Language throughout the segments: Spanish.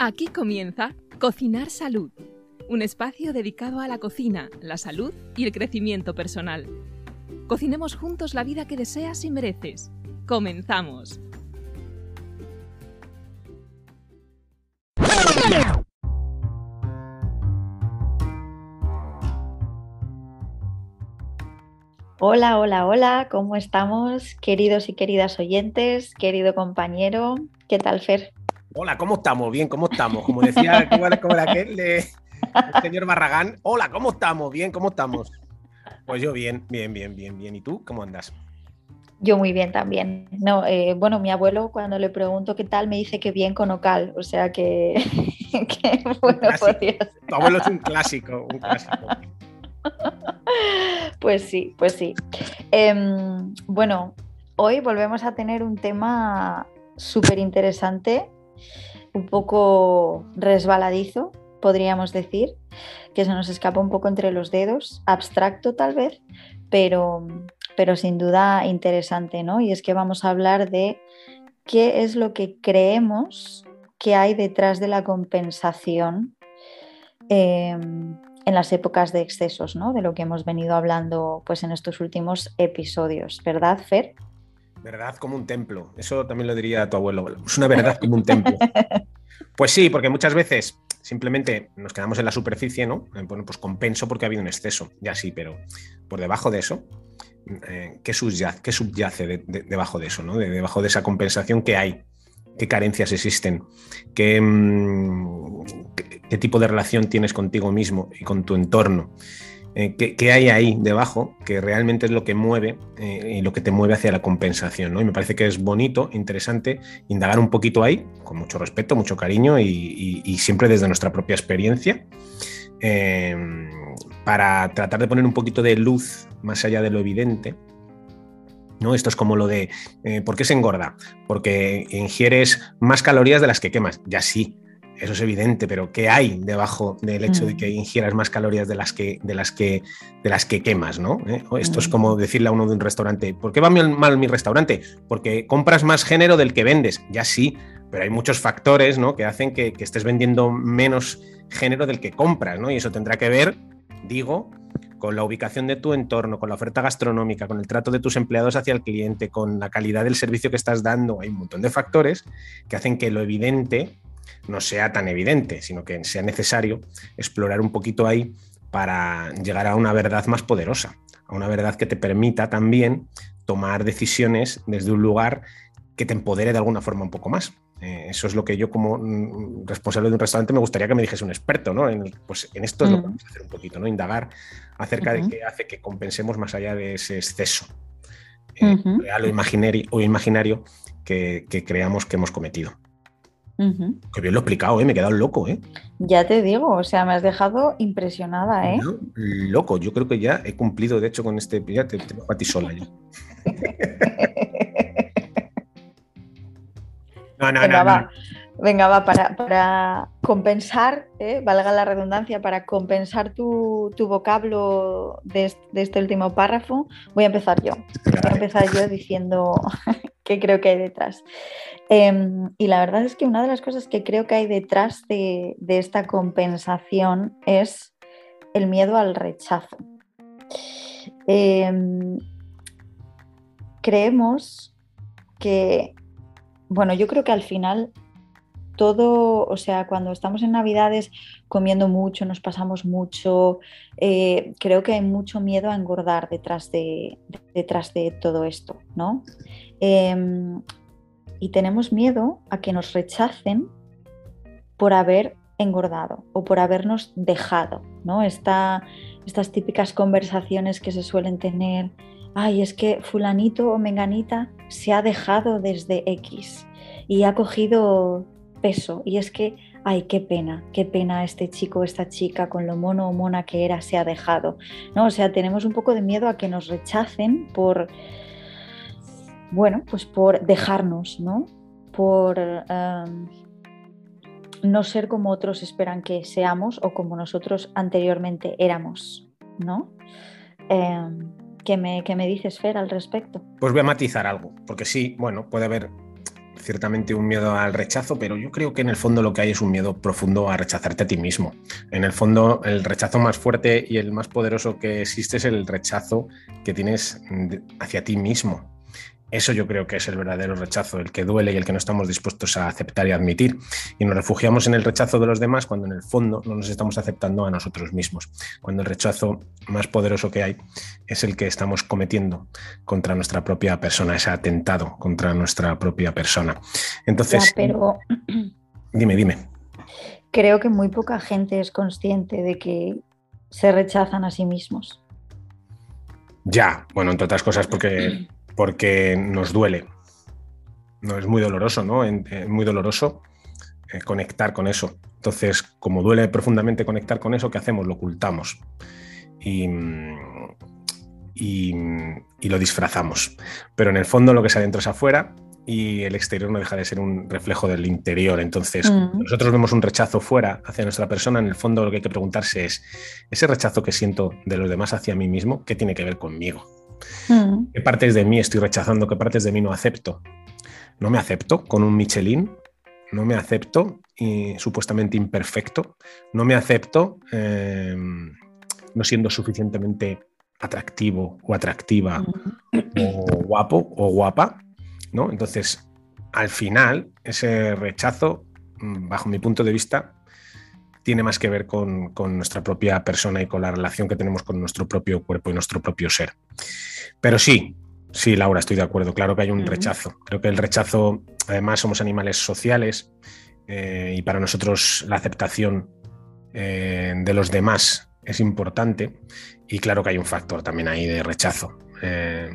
Aquí comienza Cocinar Salud, un espacio dedicado a la cocina, la salud y el crecimiento personal. Cocinemos juntos la vida que deseas y mereces. Comenzamos. Hola, hola, hola, ¿cómo estamos, queridos y queridas oyentes, querido compañero? ¿Qué tal, Fer? Hola, ¿cómo estamos? Bien, ¿cómo estamos? Como decía como aquel el señor Barragán. Hola, ¿cómo estamos? Bien, ¿cómo estamos? Pues yo bien, bien, bien, bien, bien. ¿Y tú cómo andas? Yo muy bien también. No, eh, bueno, mi abuelo cuando le pregunto qué tal me dice que bien con Ocal, o sea que, que bueno, podías... Tu abuelo es un clásico, un clásico. Pues sí, pues sí. Em, bueno, hoy volvemos a tener un tema súper interesante, un poco resbaladizo, podríamos decir, que se nos escapa un poco entre los dedos, abstracto tal vez, pero, pero sin duda interesante, ¿no? Y es que vamos a hablar de qué es lo que creemos que hay detrás de la compensación em, en las épocas de excesos, ¿no? De lo que hemos venido hablando pues, en estos últimos episodios, ¿verdad, Fer? Verdad como un templo. Eso también lo diría tu abuelo. Es una verdad como un templo. Pues sí, porque muchas veces simplemente nos quedamos en la superficie, ¿no? Eh, bueno, pues compenso porque ha habido un exceso, ya sí, pero por debajo de eso, eh, ¿qué, subyace, subyace debajo de eso, ¿no? debajo de esa compensación que hay qué carencias existen, mm, qué, qué, tipo de relación tienes contigo mismo y con tu entorno. Eh, qué, hay ahí debajo que realmente es lo que mueve eh, y lo que te mueve hacia la compensación. ¿no? Y me parece que es bonito, interesante indagar un poquito ahí, con mucho respeto, mucho cariño y, siempre desde nuestra propia experiencia, eh, para tratar de poner un poquito de luz más allá de lo evidente ¿No? Esto es como lo de eh, ¿por qué se engorda? Porque ingieres más calorías de las que quemas. Ya sí, eso es evidente, pero ¿qué hay debajo del hecho de que mm. ingieras más calorías de las que, de las que, de las que quemas? ¿no? ¿Eh? Esto es mm. como decirle a uno de un restaurante, ¿por qué va mal mi restaurante? Porque compras más género del que vendes. Ya sí, pero hay muchos factores ¿no? que hacen que, que estés vendiendo menos género del que compras, ¿no? Y eso tendrá que ver, digo, con la ubicación de tu entorno, con la oferta gastronómica, con el trato de tus empleados hacia el cliente, con la calidad del servicio que estás dando, hay un montón de factores que hacen que lo evidente no sea tan evidente, sino que sea necesario explorar un poquito ahí para llegar a una verdad más poderosa, a una verdad que te permita también tomar decisiones desde un lugar que te empodere de alguna forma un poco más. Eh, eso es lo que yo como mm, responsable de un restaurante me gustaría que me dijese un experto, ¿no? En, pues en esto es lo que mm. vamos a hacer un poquito, ¿no? Indagar acerca de qué hace que compensemos más allá de ese exceso eh, real o imaginario, o imaginario que, creamos que hemos cometido. Que bien lo he explicado, ¿eh? me he quedado loco. ¿eh? Ya te digo, o sea, me has dejado impresionada. ¿eh? loco, yo creo que ya he cumplido, de hecho, con este. Ya te, te a ti sola. Ya. No, no, venga, no, va, venga, va, para, compensar, ¿eh? valga la redundancia, para compensar tu, vocablo de, este último párrafo, voy a empezar yo. Voy a empezar yo diciendo qué creo que hay detrás. Em, y la verdad es que una de las cosas que creo que hay detrás de, esta compensación es el miedo al rechazo. Em, creemos que bueno, yo creo que al final todo, o sea, cuando estamos en Navidades comiendo mucho, nos pasamos mucho, eh, creo que hay mucho miedo a engordar detrás de, detrás de todo esto, ¿no? Em, y tenemos miedo a que nos rechacen por haber engordado o por habernos dejado, ¿no? estas típicas conversaciones que se suelen tener ay, es que fulanito o menganita se ha dejado desde X y ha cogido peso y es que, ay, qué pena, qué pena este chico esta chica con lo mono o mona que era se ha dejado, ¿no? O sea, tenemos un poco de miedo a que nos rechacen por, bueno, pues por dejarnos, ¿no? Por em, no ser como otros esperan que seamos o como nosotros anteriormente éramos, ¿no? Em, ¿Qué me, me dices, Fer, al respecto? Pues voy a matizar algo, porque sí, bueno, puede haber ciertamente un miedo al rechazo, pero yo creo que en el fondo lo que hay es un miedo profundo a rechazarte a ti mismo. En el fondo, el rechazo más fuerte y el más poderoso que existe es el rechazo que tienes hacia ti mismo. Eso yo creo que es el verdadero rechazo, el que duele y el que no estamos dispuestos a aceptar y admitir. Y nos refugiamos en el rechazo de los demás cuando en el fondo no nos estamos aceptando a nosotros mismos. Cuando el rechazo más poderoso que hay es el que estamos cometiendo contra nuestra propia persona, ese atentado contra nuestra propia persona. Entonces, pero... dime, dime. Creo que muy poca gente es consciente de que se rechazan a sí mismos. Ya, bueno, entre otras cosas porque porque nos duele. No es muy doloroso, ¿no? Es muy doloroso eh, conectar con eso. Entonces, como duele profundamente conectar con eso, ¿qué hacemos? Lo ocultamos y, lo disfrazamos. Pero en el fondo lo que es adentro es afuera y el exterior no deja de ser un reflejo del interior. Entonces, mm. nosotros vemos un rechazo fuera hacia nuestra persona, en el fondo lo que hay que preguntarse es, ese rechazo que siento de los demás hacia mí mismo, ¿qué tiene que ver conmigo? Mm. ¿Qué partes de mí estoy rechazando? ¿Qué partes de mí no acepto? No me acepto con un Michelin, no me acepto y, supuestamente imperfecto, no me acepto em, no siendo suficientemente atractivo o atractiva mm. o guapo o guapa, ¿no? Entonces, al final, ese rechazo, mm, bajo mi punto de vista, tiene más que ver con, nuestra propia persona y con la relación que tenemos con nuestro propio cuerpo y nuestro propio ser. Pero sí, sí, Laura, estoy de acuerdo. Claro que hay un rechazo. Creo que el rechazo, además, somos animales sociales eh, y para nosotros la aceptación eh, de los demás es importante. Y claro que hay un factor también ahí de rechazo. Eh,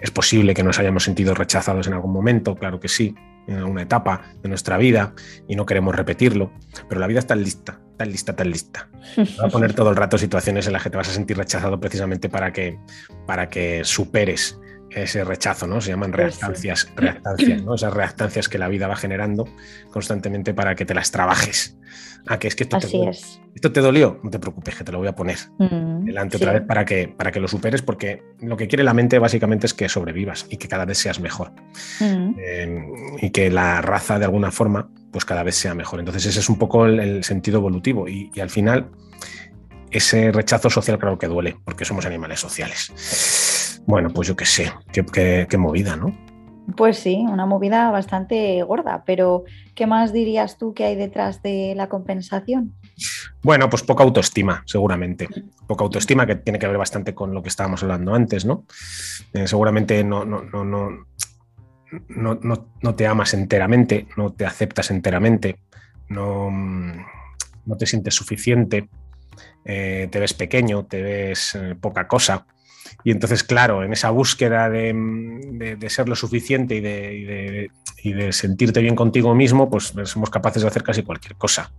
es posible que nos hayamos sentido rechazados en algún momento, claro que sí, en alguna etapa de nuestra vida y no queremos repetirlo, pero la vida está lista, tan lista, tan lista. Va a poner todo el rato situaciones en las que te vas a sentir rechazado precisamente para que, para que superes ese rechazo, ¿no? Se llaman reactancias, reactancias, ¿no? Esas reactancias que la vida va generando constantemente para que te las trabajes. Ah, que es que esto, te, esto te dolió, no te preocupes, que te lo voy a poner mm, delante otra vez para que, para que lo superes, porque lo que quiere la mente básicamente es que sobrevivas y que cada vez seas mejor. Mm. Em, y que la raza de alguna forma, pues cada vez sea mejor. Entonces ese es un poco el, sentido evolutivo y, y al final ese rechazo social claro que duele, porque somos animales sociales. Bueno, pues yo qué sé, qué, movida, ¿no? Pues sí, una movida bastante gorda, pero ¿qué más dirías tú que hay detrás de la compensación? Bueno, pues poca autoestima, seguramente. Poca autoestima que tiene que ver bastante con lo que estábamos hablando antes, ¿no? Eh, seguramente no, no, no, no, no, no te amas enteramente, no te aceptas enteramente, no, no te sientes suficiente, eh, te ves pequeño, te ves eh, poca cosa. Y entonces, claro, en esa búsqueda de, ser lo suficiente y de, de, sentirte bien contigo mismo, pues somos capaces de hacer casi cualquier cosa.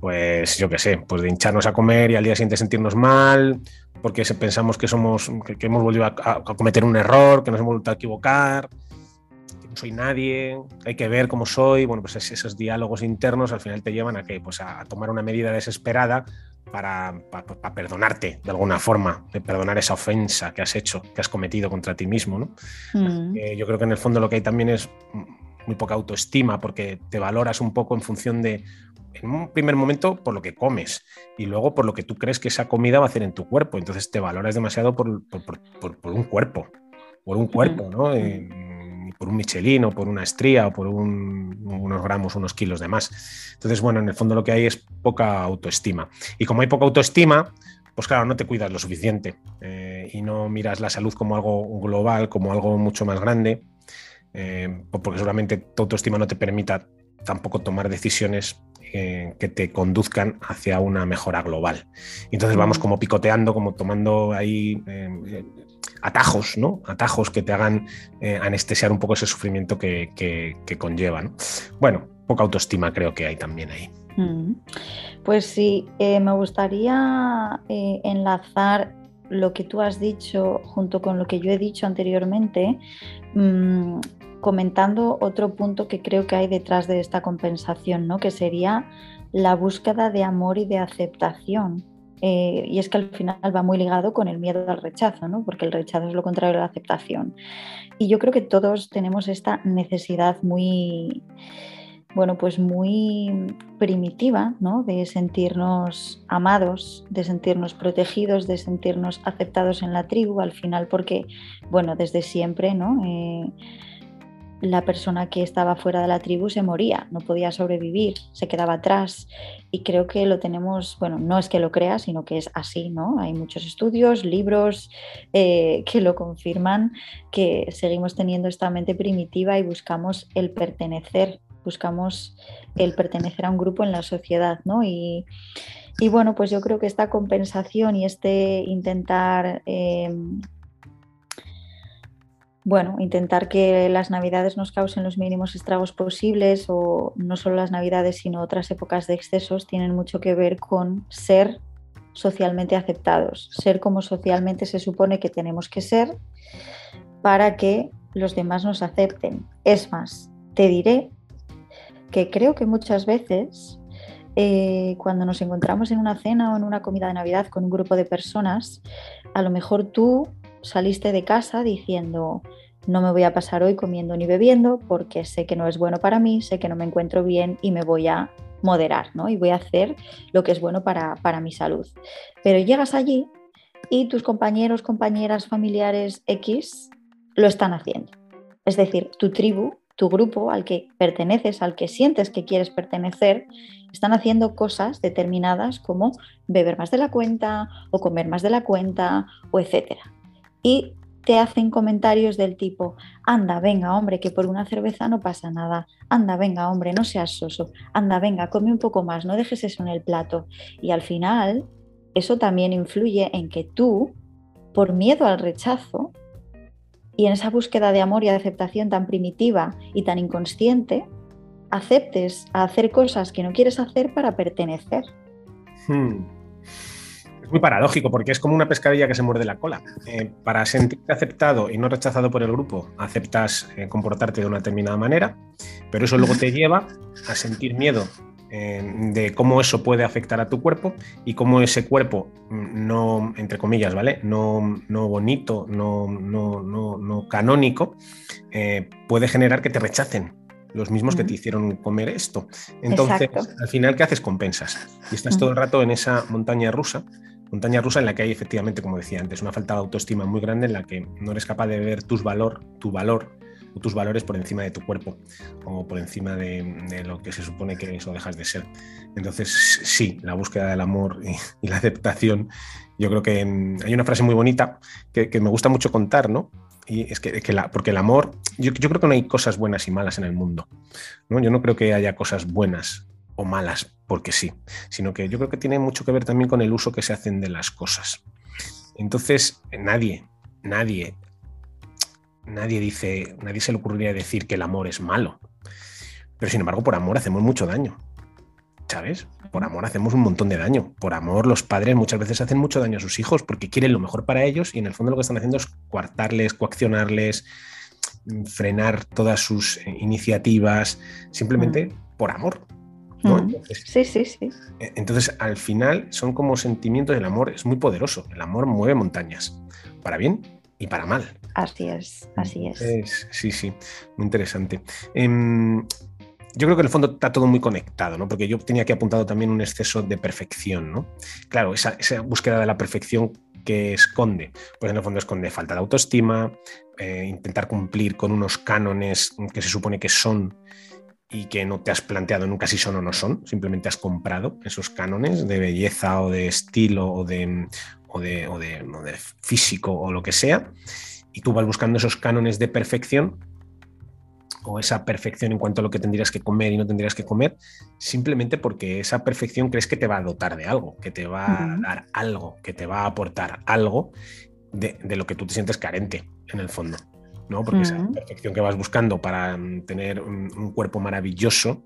Pues yo qué sé, pues de hincharnos a comer y al día siguiente sentirnos mal, porque pensamos que somos, que, hemos vuelto a, cometer un error, que nos hemos vuelto a equivocar, que no soy nadie, hay que ver cómo soy. Bueno, pues esos diálogos internos al final te llevan a que, pues a tomar una medida desesperada para, perdonarte de alguna forma, de perdonar esa ofensa que has hecho, que has cometido contra ti mismo. ¿no? Mm. yo creo que en el fondo lo que hay también es muy poca autoestima porque te valoras un poco en función de, en un primer momento, por lo que comes y luego por lo que tú crees que esa comida va a hacer en tu cuerpo. Entonces te valoras demasiado por, por, un cuerpo, por un cuerpo, ¿no? Eh, por un Michelin o por una estría o por unos gramos, unos kilos de más. Entonces, bueno, en el fondo lo que hay es poca autoestima. Y como hay poca autoestima, pues claro, no te cuidas lo suficiente eh, y no miras la salud como algo global, como algo mucho más grande, eh, porque seguramente tu autoestima no te permita tampoco tomar decisiones eh, que te conduzcan hacia una mejora global. Entonces vamos como picoteando, como tomando ahí atajos, ¿no? Atajos que te hagan eh, anestesiar un poco ese sufrimiento que, que, conlleva. Bueno, poca autoestima creo que hay también ahí. Mm. Pues sí, eh, me gustaría eh, enlazar lo que tú has dicho junto con lo que yo he dicho anteriormente, mm, comentando otro punto que creo que hay detrás de esta compensación, ¿no? que sería la búsqueda de amor y de aceptación Eh, y es que al final va muy ligado con el miedo al rechazo, ¿no? porque el rechazo es lo contrario a la aceptación. Y yo creo que todos tenemos esta necesidad muy, bueno, pues muy primitiva, ¿no? De sentirnos amados, de sentirnos protegidos, de sentirnos aceptados en la tribu, al final, porque, bueno, desde siempre, ¿no? Eh, la persona que estaba fuera de la tribu se moría, no podía sobrevivir, se quedaba atrás. Y creo que lo tenemos, bueno, no es que lo crea, sino que es así, ¿no? Hay muchos estudios, libros eh, que lo confirman, que seguimos teniendo esta mente primitiva y buscamos el pertenecer buscamos el pertenecer a un grupo en la sociedad, ¿no? Y, bueno, pues yo creo que esta compensación y este intentar, em, bueno, intentar que las navidades nos causen los mínimos estragos posibles, o no solo las navidades, sino otras épocas de excesos, tienen mucho que ver con ser socialmente aceptados, ser como socialmente se supone que tenemos que ser para que los demás nos acepten. Es más, te diré que creo que muchas veces eh, cuando nos encontramos en una cena o en una comida de Navidad con un grupo de personas, a lo mejor tú saliste de casa diciendo, no me voy a pasar hoy comiendo ni bebiendo porque sé que no es bueno para mí, sé que no me encuentro bien y me voy a moderar, ¿no? Y voy a hacer lo que es bueno para, para mi salud. Pero llegas allí y tus compañeros, compañeras, familiares X lo están haciendo. Es decir, tu tribu tu grupo al que perteneces, al que sientes que quieres pertenecer, están haciendo cosas determinadas como beber más de la cuenta o comer más de la cuenta o etcétera. Y te hacen comentarios del tipo, anda, venga, hombre, que por una cerveza no pasa nada, anda, venga, hombre, no seas soso, anda, venga, come un poco más, no dejes eso en el plato. Y al final, eso también influye en que tú, por miedo al rechazo, y en esa búsqueda de amor y de aceptación tan primitiva y tan inconsciente, aceptes a hacer cosas que no quieres hacer para pertenecer. Hmm. Muy paradójico porque es como una pescadilla que se muerde la cola. Eh, para sentirte aceptado y no rechazado por el grupo, aceptas eh, comportarte de una determinada manera, pero eso luego te lleva a sentir miedo de cómo eso puede afectar a tu cuerpo y cómo ese cuerpo mm, no, entre comillas, ¿vale? No, no bonito, no, no, no canónico, eh, puede generar que te rechacen los mismos que te hicieron comer esto. Entonces, al final, ¿qué haces? Compensas. Y estás todo el rato en esa montaña rusa, montaña rusa en la que hay efectivamente, como decía antes, una falta de autoestima muy grande en la que no eres capaz de ver tus valor, tu valor o tus valores por encima de tu cuerpo o por encima de, lo que se supone que eso dejas de ser. Entonces, sí, la búsqueda del amor y, la aceptación, yo creo que hay una frase muy bonita que, me gusta mucho contar, ¿no? Y es que, la, porque el amor, yo, creo que no hay cosas buenas y malas en el mundo. ¿no? Yo no creo que haya cosas buenas o malas porque sí, sino que yo creo que tiene mucho que ver también con el uso que se hacen de las cosas. Entonces, nadie, nadie nadie dice, nadie se le ocurriría decir que el amor es malo. Pero sin embargo, por amor hacemos mucho daño. ¿Sabes? Por amor hacemos un montón de daño. Por amor, los padres muchas veces hacen mucho daño a sus hijos porque quieren lo mejor para ellos y en el fondo lo que están haciendo es coartarles, coaccionarles, frenar todas sus eh, iniciativas, simplemente por amor. Mm. sí, sí, sí. E, entonces, al final, son como sentimientos del amor, es muy poderoso. El amor mueve montañas, para bien y para mal. Así es, así es. sí, sí, muy interesante. Em, yo creo que en el fondo está todo muy conectado, ¿no? Porque yo tenía que apuntado también un exceso de perfección, ¿no? Claro, esa, búsqueda de la perfección que esconde, pues en el fondo esconde falta de autoestima, eh, intentar cumplir con unos cánones que se supone que son y que no te has planteado nunca si son o no son, simplemente has comprado esos cánones de belleza o de estilo o de, o de, físico o lo que sea, y tú vas buscando esos cánones de perfección o esa perfección en cuanto a lo que tendrías que comer y no tendrías que comer, simplemente porque esa perfección crees que te va a dotar de algo, que te va a dar algo, que te va a aportar algo de, lo que tú te sientes carente en el fondo. ¿No? Porque esa perfección que vas buscando para mm, tener un cuerpo maravilloso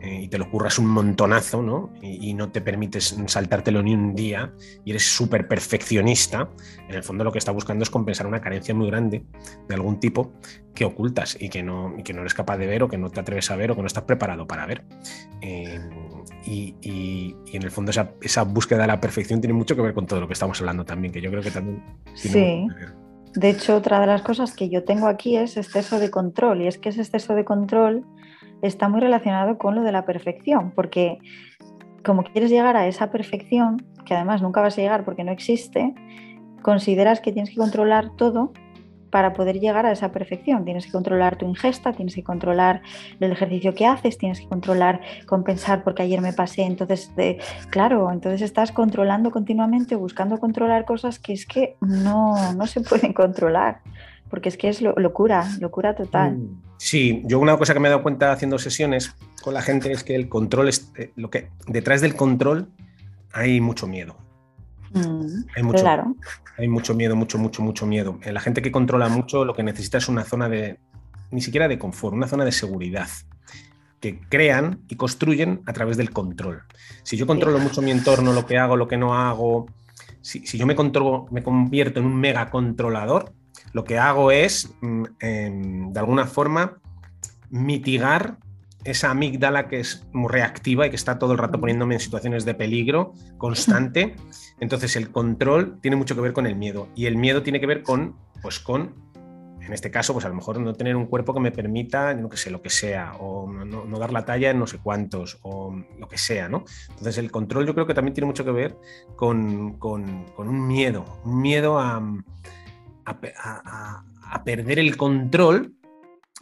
eh, y te lo curras un montonazo, ¿no? Y, no te permites saltártelo ni un día y eres súper perfeccionista, en el fondo lo que está buscando es compensar una carencia muy grande de algún tipo que ocultas y que no, que no eres capaz de ver o que no te atreves a ver o que no estás preparado para ver. Eh, y, en el fondo esa, búsqueda de la perfección tiene mucho que ver con todo lo que estamos hablando también, que yo creo que también... sí. De hecho, otra de las cosas que yo tengo aquí es exceso de control y es que ese exceso de control está muy relacionado con lo de la perfección, porque como quieres llegar a esa perfección, que además nunca vas a llegar porque no existe, consideras que tienes que controlar todo para poder llegar a esa perfección. Tienes que controlar tu ingesta, tienes que controlar el ejercicio que haces, tienes que controlar compensar porque ayer me pasé. Entonces, claro, entonces estás controlando continuamente, buscando controlar cosas que es que no, no se pueden controlar, porque es que es locura, locura total. Mm, sí, yo una cosa que me he dado cuenta haciendo sesiones con la gente es que el control, es, eh, lo que detrás del control hay mucho miedo. Mm, hay mucho, claro. Hay mucho miedo, mucho, mucho, mucho miedo. La gente que controla mucho lo que necesita es una zona de, ni siquiera de confort, una zona de seguridad que crean y construyen a través del control. Si yo controlo mucho mi entorno, lo que hago, lo que no hago, si, yo me, controlo, me convierto en un mega controlador, lo que hago es, mm, em, de alguna forma, mitigar esa amígdala que es muy reactiva y que está todo el rato poniéndome en situaciones de peligro constante. Entonces el control tiene mucho que ver con el miedo y el miedo tiene que ver con, pues con, en este caso, pues a lo mejor no tener un cuerpo que me permita, no que sé, lo que sea, o no, dar la talla en no sé cuántos, o lo que sea, ¿no? Entonces el control yo creo que también tiene mucho que ver con, un miedo, un miedo a, a perder el control,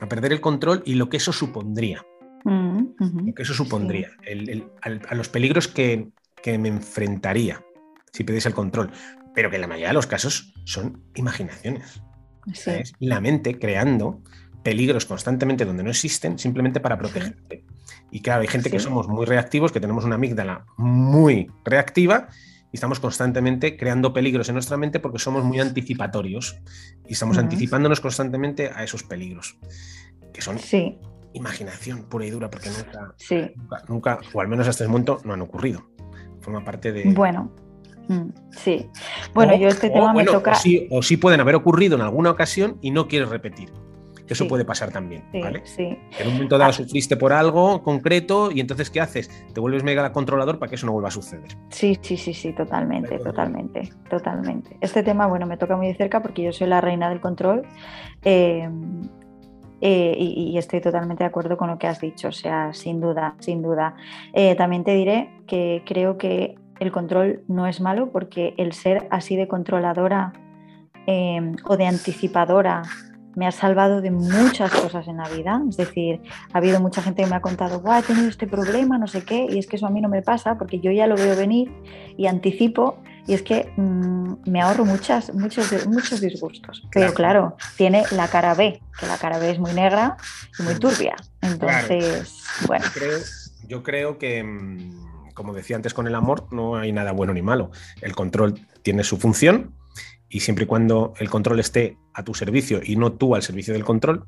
a perder el control y lo que eso supondría. Mm, que eso supondría, a, los peligros que, me enfrentaría si pedís el control, pero que en la mayoría de los casos son imaginaciones. Es la mente creando peligros constantemente donde no existen simplemente para protegerte. Y claro, hay gente que somos muy reactivos, que tenemos una amígdala muy reactiva y estamos constantemente creando peligros en nuestra mente porque somos muy anticipatorios y estamos anticipándonos constantemente a esos peligros, que son sí imaginación pura y dura, porque nunca, nunca, o al menos hasta el momento, no han ocurrido. Forma parte de. Bueno, mm, sí. Bueno, yo este tema me toca. O sí, pueden haber ocurrido en alguna ocasión y no quieres repetir. Eso puede pasar también, ¿vale? Sí. En un momento dado ah. sufriste por algo concreto y entonces ¿qué haces? Te vuelves mega controlador para que eso no vuelva a suceder. Sí, sí, sí, sí, totalmente, totalmente, totalmente. Este tema, bueno, me toca muy de cerca porque yo soy la reina del control. Eh, eh, y, estoy totalmente de acuerdo con lo que has dicho, o sea, sin duda, sin duda. Eh, también te diré que creo que el control no es malo porque el ser así de controladora em, o de anticipadora me ha salvado de muchas cosas en la vida. Es decir, ha habido mucha gente que me ha contado, Guau, he tenido este problema, no sé qué, y es que eso a mí no me pasa porque yo ya lo veo venir y anticipo y es que mm, me ahorro muchas, muchos, muchos disgustos. Pero claro, tiene la cara B, que la cara B es muy negra y muy turbia. Entonces, bueno. Yo creo, que, mm, como decía antes con el amor, no hay nada bueno ni malo. El control tiene su función y siempre y cuando el control esté a tu servicio y no tú al servicio del control,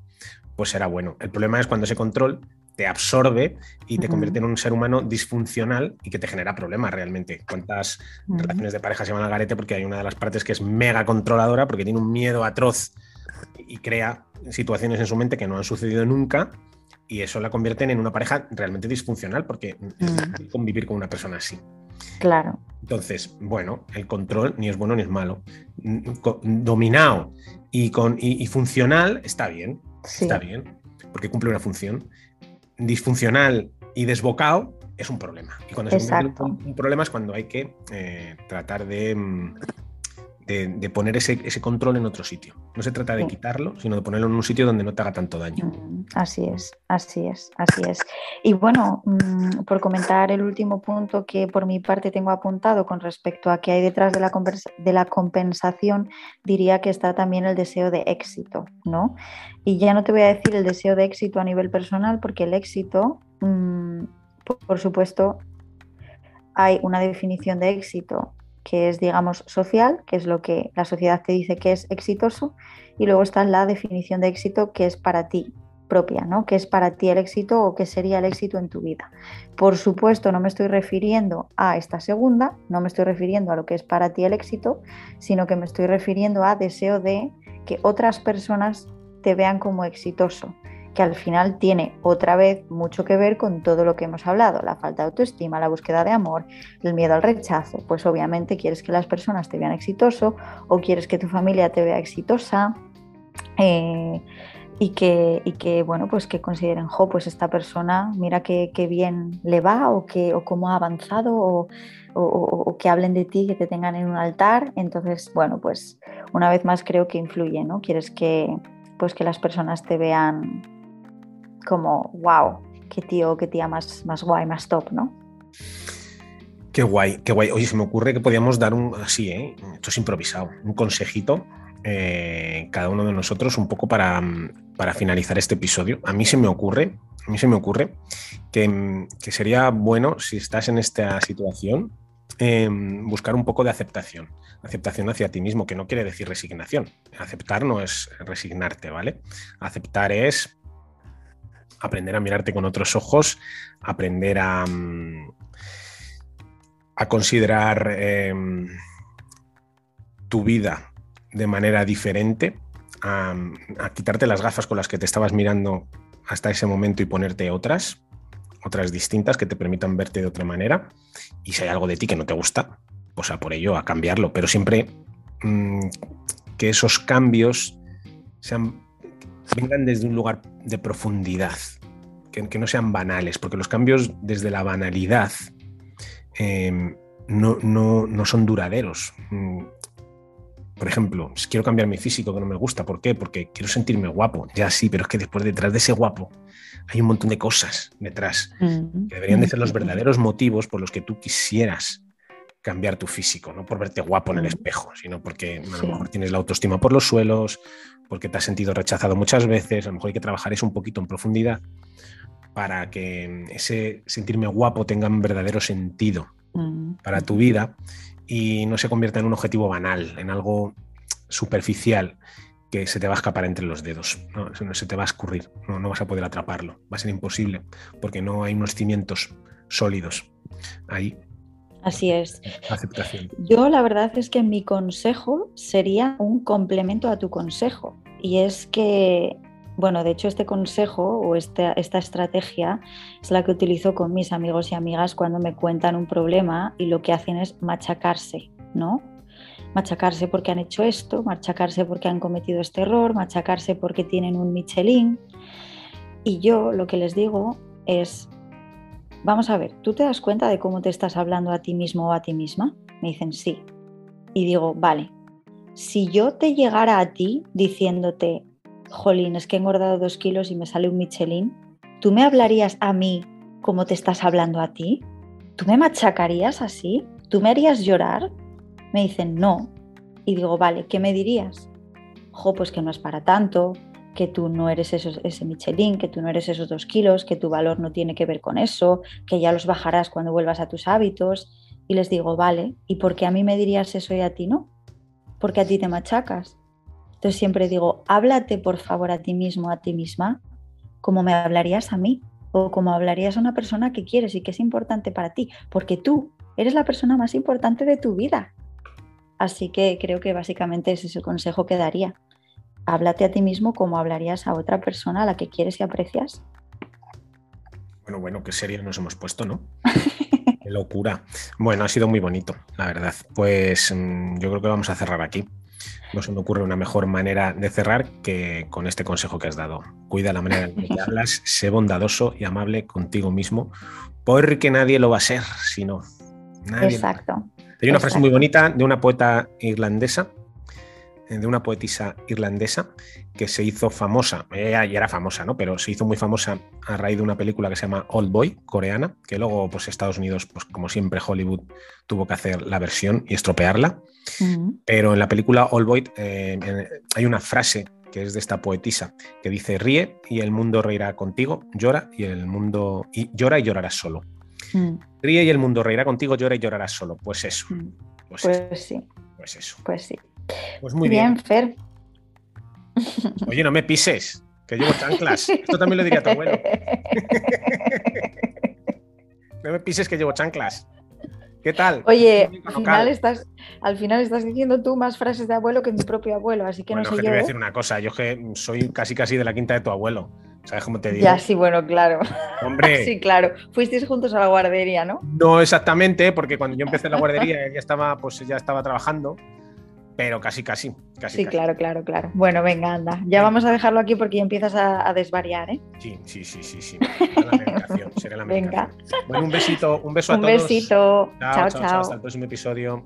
pues será bueno. El problema es cuando ese control te absorbe y te convierte en un ser humano disfuncional y que te genera problemas realmente. ¿Cuántas relaciones de pareja se van al garete? Porque hay una de las partes que es mega controladora porque tiene un miedo atroz y crea situaciones en su mente que no han sucedido nunca y eso la convierten en una pareja realmente disfuncional porque es convivir con una persona así. Claro. Entonces, bueno, el control ni es bueno ni es malo. Dominado y, con, y, funcional está bien. Está bien, porque cumple una función disfuncional y desbocado es un problema. Y cuando se un, un, problema es cuando hay que eh, tratar de, de, poner ese, control en otro sitio. No se trata de quitarlo, sino de ponerlo en un sitio donde no te haga tanto daño. Mm, así es, así es, así es. Y bueno, mm, por comentar el último punto que por mi parte tengo apuntado con respecto a qué hay detrás de la, de la compensación, diría que está también el deseo de éxito, ¿no? Y ya no te voy a decir el deseo de éxito a nivel personal, porque el éxito, mm, por supuesto, hay una definición de éxito que es, digamos, social, que es lo que la sociedad te dice que es exitoso, y luego está la definición de éxito que es para ti propia, ¿no? Que es para ti el éxito o qué sería el éxito en tu vida. Por supuesto, no me estoy refiriendo a esta segunda, no me estoy refiriendo a lo que es para ti el éxito, sino que me estoy refiriendo a deseo de que otras personas te vean como exitoso que al final tiene otra vez mucho que ver con todo lo que hemos hablado, la falta de autoestima, la búsqueda de amor, el miedo al rechazo. Pues obviamente quieres que las personas te vean exitoso o quieres que tu familia te vea exitosa. Eh, y que, y que, bueno, pues que consideren, jo, pues esta persona, mira qué, bien le va o, que, o cómo ha avanzado o, o, que hablen de ti, que te tengan en un altar. Entonces, bueno, pues una vez más creo que influye, ¿no? Quieres que, pues que las personas te vean como, wow, qué tío, qué tía más, más guay, más top, ¿no? Qué guay, qué guay. Oye, se me ocurre que podíamos dar un, así, ¿eh? esto es improvisado, un consejito, eh, cada uno de nosotros, un poco para, para, finalizar este episodio. A mí se me ocurre, a mí se me ocurre que, que sería bueno, si estás en esta situación, eh, buscar un poco de aceptación. Aceptación hacia ti mismo, que no quiere decir resignación. Aceptar no es resignarte, ¿vale? Aceptar es aprender a mirarte con otros ojos, aprender a, mm, a considerar em, tu vida de manera diferente, a, quitarte las gafas con las que te estabas mirando hasta ese momento y ponerte otras, otras distintas que te permitan verte de otra manera. Y si hay algo de ti que no te gusta, pues a por ello, a cambiarlo. Pero siempre mm, que esos cambios sean vengan desde un lugar de profundidad, que, no sean banales, porque los cambios desde la banalidad em, no, no, son duraderos. Mm, por ejemplo, si quiero cambiar mi físico que no me gusta, ¿por qué? Porque quiero sentirme guapo. Ya sí, pero es que después detrás de ese guapo hay un montón de cosas detrás mm. que deberían de ser los verdaderos motivos por los que tú quisieras cambiar tu físico, no por verte guapo en el espejo, sino porque a lo mejor tienes la autoestima por los suelos, porque te has sentido rechazado muchas veces, a lo mejor hay que trabajar eso un poquito en profundidad para que ese sentirme guapo tenga un verdadero sentido mm. para tu vida y no se convierta en un objetivo banal, en algo superficial que se te va a escapar entre los dedos, no, se te va a escurrir, no, no vas a poder atraparlo, va a ser imposible porque no hay unos cimientos sólidos ahí Así es. Yo la verdad es que mi consejo sería un complemento a tu consejo. Y es que, bueno, de hecho este consejo o esta, esta estrategia es la que utilizo con mis amigos y amigas cuando me cuentan un problema y lo que hacen es machacarse, ¿no? Machacarse porque han hecho esto, machacarse porque han cometido este error, machacarse porque tienen un Michelin. Y yo lo que les digo es, vamos a ver, ¿tú te das cuenta de cómo te estás hablando a ti mismo o a ti misma? Me dicen, sí. Y digo, vale, si yo te llegara a ti diciéndote, jolín, es que he engordado dos kilos y me sale un Michelin, ¿tú me hablarías a mí como te estás hablando a ti? ¿Tú me machacarías así? ¿Tú me harías llorar? Me dicen, no. Y digo, vale, ¿qué me dirías? Jo, pues que no es para tanto, que tú no eres ese Michelin, que tú no eres esos dos kilos, que tu valor no tiene que ver con eso, que ya los bajarás cuando vuelvas a tus hábitos. Y les digo, vale, ¿y por qué a mí me dirías eso y a ti no? Porque a ti te machacas. Entonces siempre digo, háblate por favor a ti mismo, a ti misma, como me hablarías a mí o como hablarías a una persona que quieres y que es importante para ti, porque tú eres la persona más importante de tu vida. Así que creo que básicamente ese es el consejo que daría háblate a ti mismo como hablarías a otra persona a la que quieres y aprecias. Bueno, bueno, qué serio nos hemos puesto, ¿no? qué locura. Bueno, ha sido muy bonito, la verdad. Pues mm, yo creo que vamos a cerrar aquí. No se me ocurre una mejor manera de cerrar que con este consejo que has dado. Cuida la manera en que hablas, sé bondadoso y amable contigo mismo, porque nadie lo va a ser si no. Exacto. Hay una frase muy bonita de una poeta irlandesa de una poetisa irlandesa que se hizo famosa, ella ya era famosa, ¿no? Pero se hizo muy famosa a raíz de una película que se llama Old Boy, coreana, que luego, pues Estados Unidos, pues como siempre Hollywood tuvo que hacer la versión y estropearla. Pero en la película Old Boy eh, hay una frase que es de esta poetisa que dice ríe y el mundo reirá contigo, llora y el mundo y llora y llorarás solo. Mm. Ríe y el mundo reirá contigo, llora y llorarás solo. Pues eso. Mm. Pues, pues sí. Pues eso. Pues sí. Pues muy bien. Bien, Fer. Oye, no me pises, que llevo chanclas. Esto también lo diría tu abuelo. no me pises que llevo chanclas. ¿Qué tal? Oye, al final, estás, al final estás diciendo tú más frases de abuelo que mi propio abuelo, así que no sé que yo. Te voy a decir una cosa, yo que soy casi casi de la quinta de tu abuelo. ¿Sabes cómo te digo? Ya, sí, bueno, claro. Hombre. sí, claro. Fuisteis juntos a la guardería, ¿no? No exactamente, porque cuando yo empecé en la guardería ya estaba, pues ya estaba trabajando, pero casi, casi, casi. Sí, casi. claro, claro, claro. Bueno, venga, anda. Ya vamos a dejarlo aquí porque ya empiezas a, a desvariar, ¿eh? Sí, sí, sí, sí, sí. Será la medicación, será la Venga. Bueno, un besito, un beso a Un todos. besito. chao, chao. chao, chao. Hasta el próximo episodio.